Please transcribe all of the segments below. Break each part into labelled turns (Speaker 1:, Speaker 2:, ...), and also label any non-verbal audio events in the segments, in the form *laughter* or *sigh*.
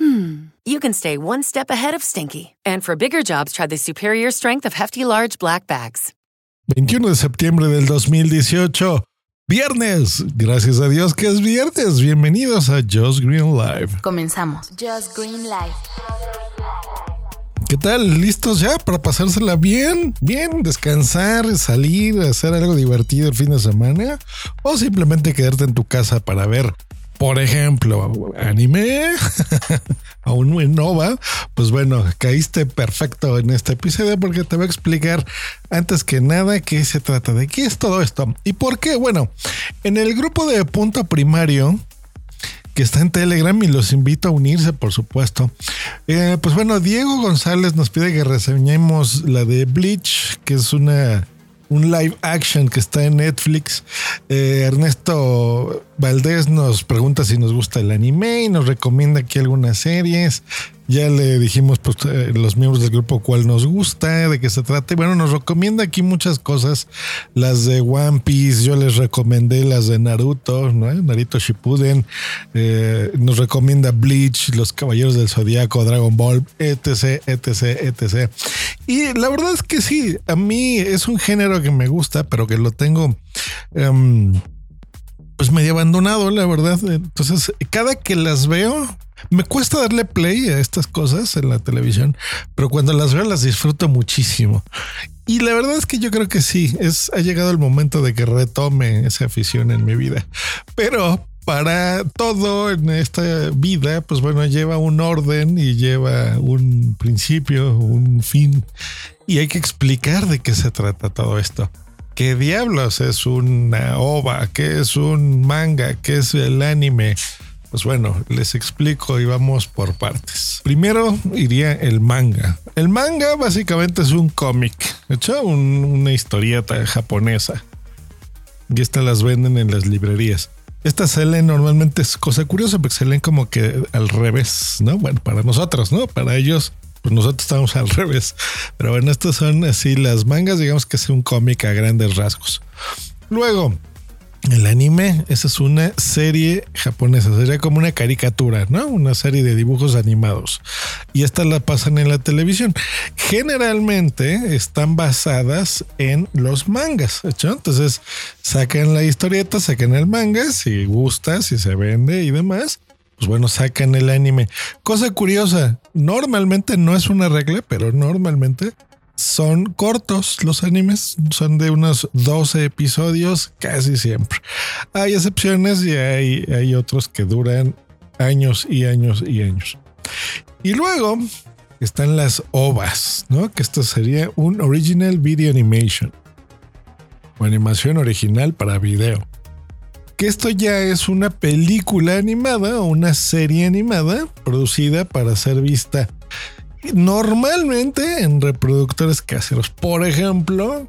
Speaker 1: hmm, you can stay one step ahead of stinky. And for bigger jobs, try the superior strength of Hefty Large Black Bags.
Speaker 2: 21 de septiembre del 2018. Viernes. Gracias a Dios que es viernes. Bienvenidos a Just Green Live.
Speaker 3: Comenzamos. Just Green Live.
Speaker 2: ¿Qué tal? ¿Listos ya para pasársela bien? Bien, descansar, salir, hacer algo divertido el fin de semana o simplemente quedarte en tu casa para ver, por ejemplo, anime *laughs* aún no va. Pues bueno, caíste perfecto en este episodio porque te voy a explicar antes que nada qué se trata, de qué es todo esto y por qué. Bueno, en el grupo de punto primario que está en Telegram y los invito a unirse, por supuesto. Eh, pues bueno, Diego González nos pide que reseñemos la de Bleach, que es una un live action que está en Netflix. Eh, Ernesto Valdés nos pregunta si nos gusta el anime y nos recomienda aquí algunas series. Ya le dijimos pues, eh, los miembros del grupo cuál nos gusta, de qué se trata. Bueno, nos recomienda aquí muchas cosas. Las de One Piece, yo les recomendé las de Naruto, ¿no? Naruto Shippuden. Eh, nos recomienda Bleach, Los Caballeros del Zodiaco, Dragon Ball, etc, etc, etc. Y la verdad es que sí, a mí es un género que me gusta, pero que lo tengo... Um, pues medio abandonado, la verdad. Entonces, cada que las veo, me cuesta darle play a estas cosas en la televisión, pero cuando las veo las disfruto muchísimo. Y la verdad es que yo creo que sí, es, ha llegado el momento de que retome esa afición en mi vida. Pero para todo en esta vida, pues bueno, lleva un orden y lleva un principio, un fin. Y hay que explicar de qué se trata todo esto. ¿Qué diablos es una ova? ¿Qué es un manga? ¿Qué es el anime? Pues bueno, les explico y vamos por partes. Primero iría el manga. El manga básicamente es un cómic, hecho una historieta japonesa. Y estas las venden en las librerías. Estas se leen normalmente, es cosa curiosa, porque se leen como que al revés, ¿no? Bueno, para nosotros, ¿no? Para ellos pues nosotros estamos al *laughs* revés. Pero bueno, estas son así las mangas, digamos que es un cómic a grandes rasgos. Luego, el anime, esa es una serie japonesa, sería como una caricatura, ¿no? Una serie de dibujos animados. Y estas la pasan en la televisión. Generalmente están basadas en los mangas, ¿hecho? Entonces sacan la historieta, sacan el manga, si gusta, si se vende y demás pues bueno, sacan el anime. Cosa curiosa, normalmente no es una regla, pero normalmente son cortos los animes, son de unos 12 episodios casi siempre. Hay excepciones y hay, otros que duran años y años y años. Y luego están las OVAs, ¿no? Que esto sería un Original Video Animation o animación original para video que esto ya es una película animada o una serie animada producida para ser vista normalmente en reproductores caseros. Por ejemplo,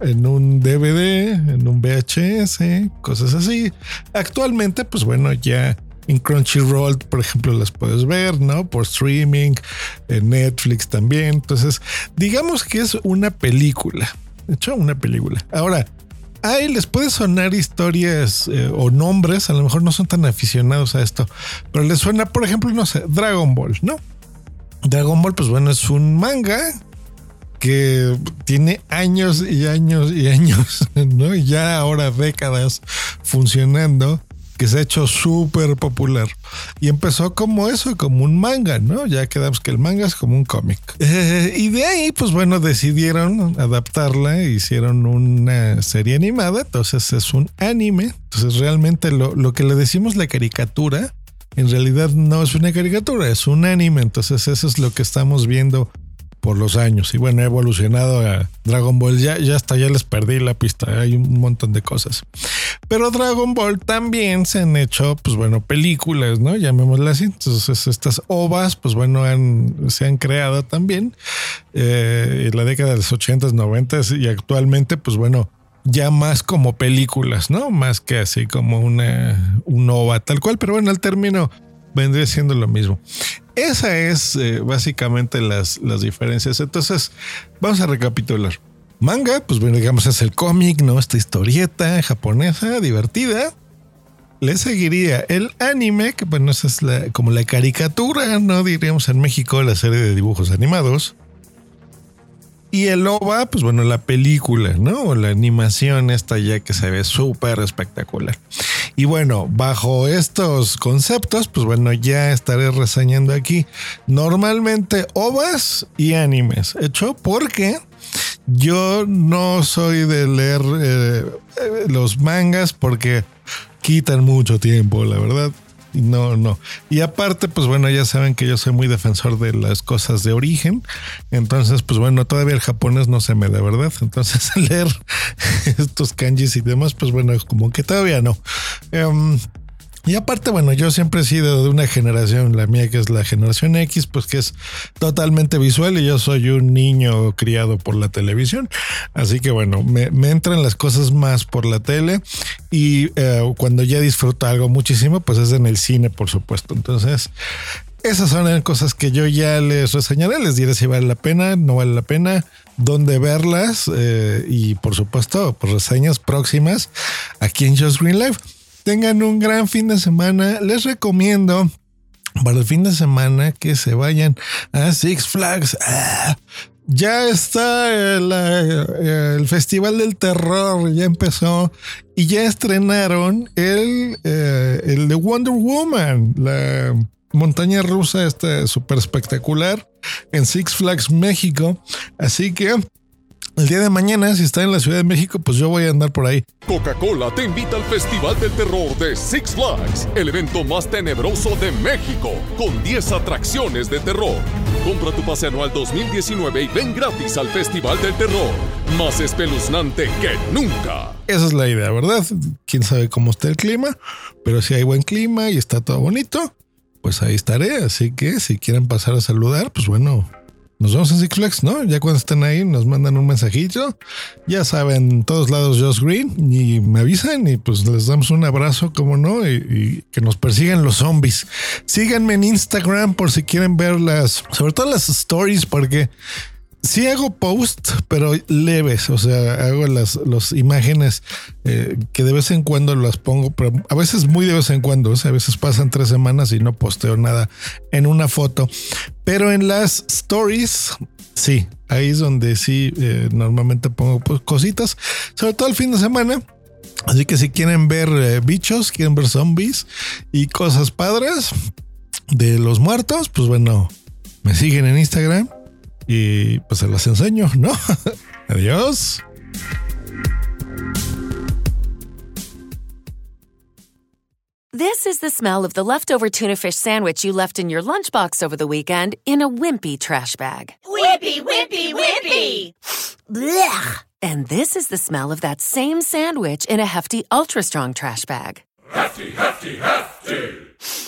Speaker 2: en un DVD, en un VHS, cosas así. Actualmente, pues bueno, ya en Crunchyroll, por ejemplo, las puedes ver, ¿no? Por streaming, en Netflix también. Entonces, digamos que es una película. De hecho, una película. Ahora, Ay, les puede sonar historias eh, o nombres, a lo mejor no son tan aficionados a esto, pero les suena, por ejemplo, no sé, Dragon Ball, ¿no? Dragon Ball, pues bueno, es un manga que tiene años y años y años, *laughs* ¿no? Ya ahora décadas funcionando que se ha hecho súper popular. Y empezó como eso, como un manga, ¿no? Ya quedamos que el manga es como un cómic. Eh, y de ahí, pues bueno, decidieron adaptarla, hicieron una serie animada, entonces es un anime. Entonces realmente lo, lo que le decimos la caricatura, en realidad no es una caricatura, es un anime. Entonces eso es lo que estamos viendo por los años. Y bueno, ha evolucionado a Dragon Ball. Ya, ya hasta ya les perdí la pista. Hay un montón de cosas. Pero Dragon Ball también se han hecho, pues bueno, películas, ¿no? Llamémoslas así. Entonces, estas ovas, pues bueno, se han creado también eh, en la década de los 80s, 90 y actualmente, pues bueno, ya más como películas, ¿no? Más que así como una un ova tal cual, pero bueno, al término vendría siendo lo mismo. Esa es eh, básicamente las, las diferencias. Entonces, vamos a recapitular. Manga, pues bueno, digamos, es el cómic, ¿no? Esta historieta japonesa, divertida. Le seguiría el anime, que bueno, esa es la, como la caricatura, ¿no? Diríamos en México, la serie de dibujos animados. Y el OVA, pues bueno, la película, ¿no? La animación esta ya que se ve súper espectacular. Y bueno, bajo estos conceptos, pues bueno, ya estaré reseñando aquí normalmente OVAs y animes. Hecho porque yo no soy de leer eh, eh, los mangas porque quitan mucho tiempo, la verdad. No, no. Y aparte, pues bueno, ya saben que yo soy muy defensor de las cosas de origen. Entonces, pues bueno, todavía el japonés no se me da, ¿verdad? Entonces, *laughs* leer *laughs* estos kanjis y demás, pues bueno, como que todavía no. Em, y aparte, bueno, yo siempre he sido de una generación, la mía que es la generación X, pues que es totalmente visual y yo soy un niño criado por la televisión. Así que bueno, me, entran las cosas más por la tele y eh, cuando ya disfruto algo muchísimo, pues es en el cine, por supuesto. Entonces, esas son cosas que yo ya les reseñaré, les diré si vale la pena, no vale la pena, dónde verlas eh, y por supuesto, pues reseñas próximas aquí en Just Green Life tengan un gran fin de semana. Les recomiendo para el fin de semana que se vayan a Six Flags. Ah, ya está el, Festival del Terror, ya empezó y ya estrenaron el, eh, el de Wonder Woman, la montaña rusa está súper espectacular en Six Flags México. Así que el día de mañana, si está en la Ciudad de México, pues yo voy a andar por ahí.
Speaker 4: Coca-Cola te invita al Festival del Terror de Six Flags, el evento más tenebroso de México, con 10 atracciones de terror. Compra tu pase anual 2019 y ven gratis al Festival del Terror, más espeluznante que nunca.
Speaker 2: Esa es la idea, ¿verdad? Quién sabe cómo está el clima, pero si hay buen clima y está todo bonito, pues ahí estaré. Así que si quieren pasar a saludar, pues bueno, nos vemos en Six Flags, ¿no? Ya cuando estén ahí nos mandan un mensajito. Ya saben, todos lados Josh Green y me avisan y pues les damos un abrazo, como no, y, que nos persigan los zombies. Síganme en Instagram por si quieren ver las, sobre todo las stories, porque sí hago post, pero leves, o sea, hago las, las imágenes eh, que de vez en cuando las pongo, pero a veces muy de vez en cuando, a veces pasan tres semanas y no posteo nada en una foto, pero en las stories, sí, ahí es donde sí eh, normalmente pongo pues, cositas, sobre todo el fin de semana. Así que si quieren ver eh, bichos, quieren ver zombies y cosas padres de los muertos, pues bueno, me siguen en Instagram y pues se las enseño, ¿no? *laughs* Adiós.
Speaker 1: This is the smell of the leftover tuna fish sandwich you left in your lunchbox over the weekend in a wimpy trash bag.
Speaker 5: Wimpy, wimpy, wimpy!
Speaker 1: Blech! And this is the smell of that same sandwich in a hefty, ultra strong trash bag.
Speaker 4: Hefty, hefty, hefty!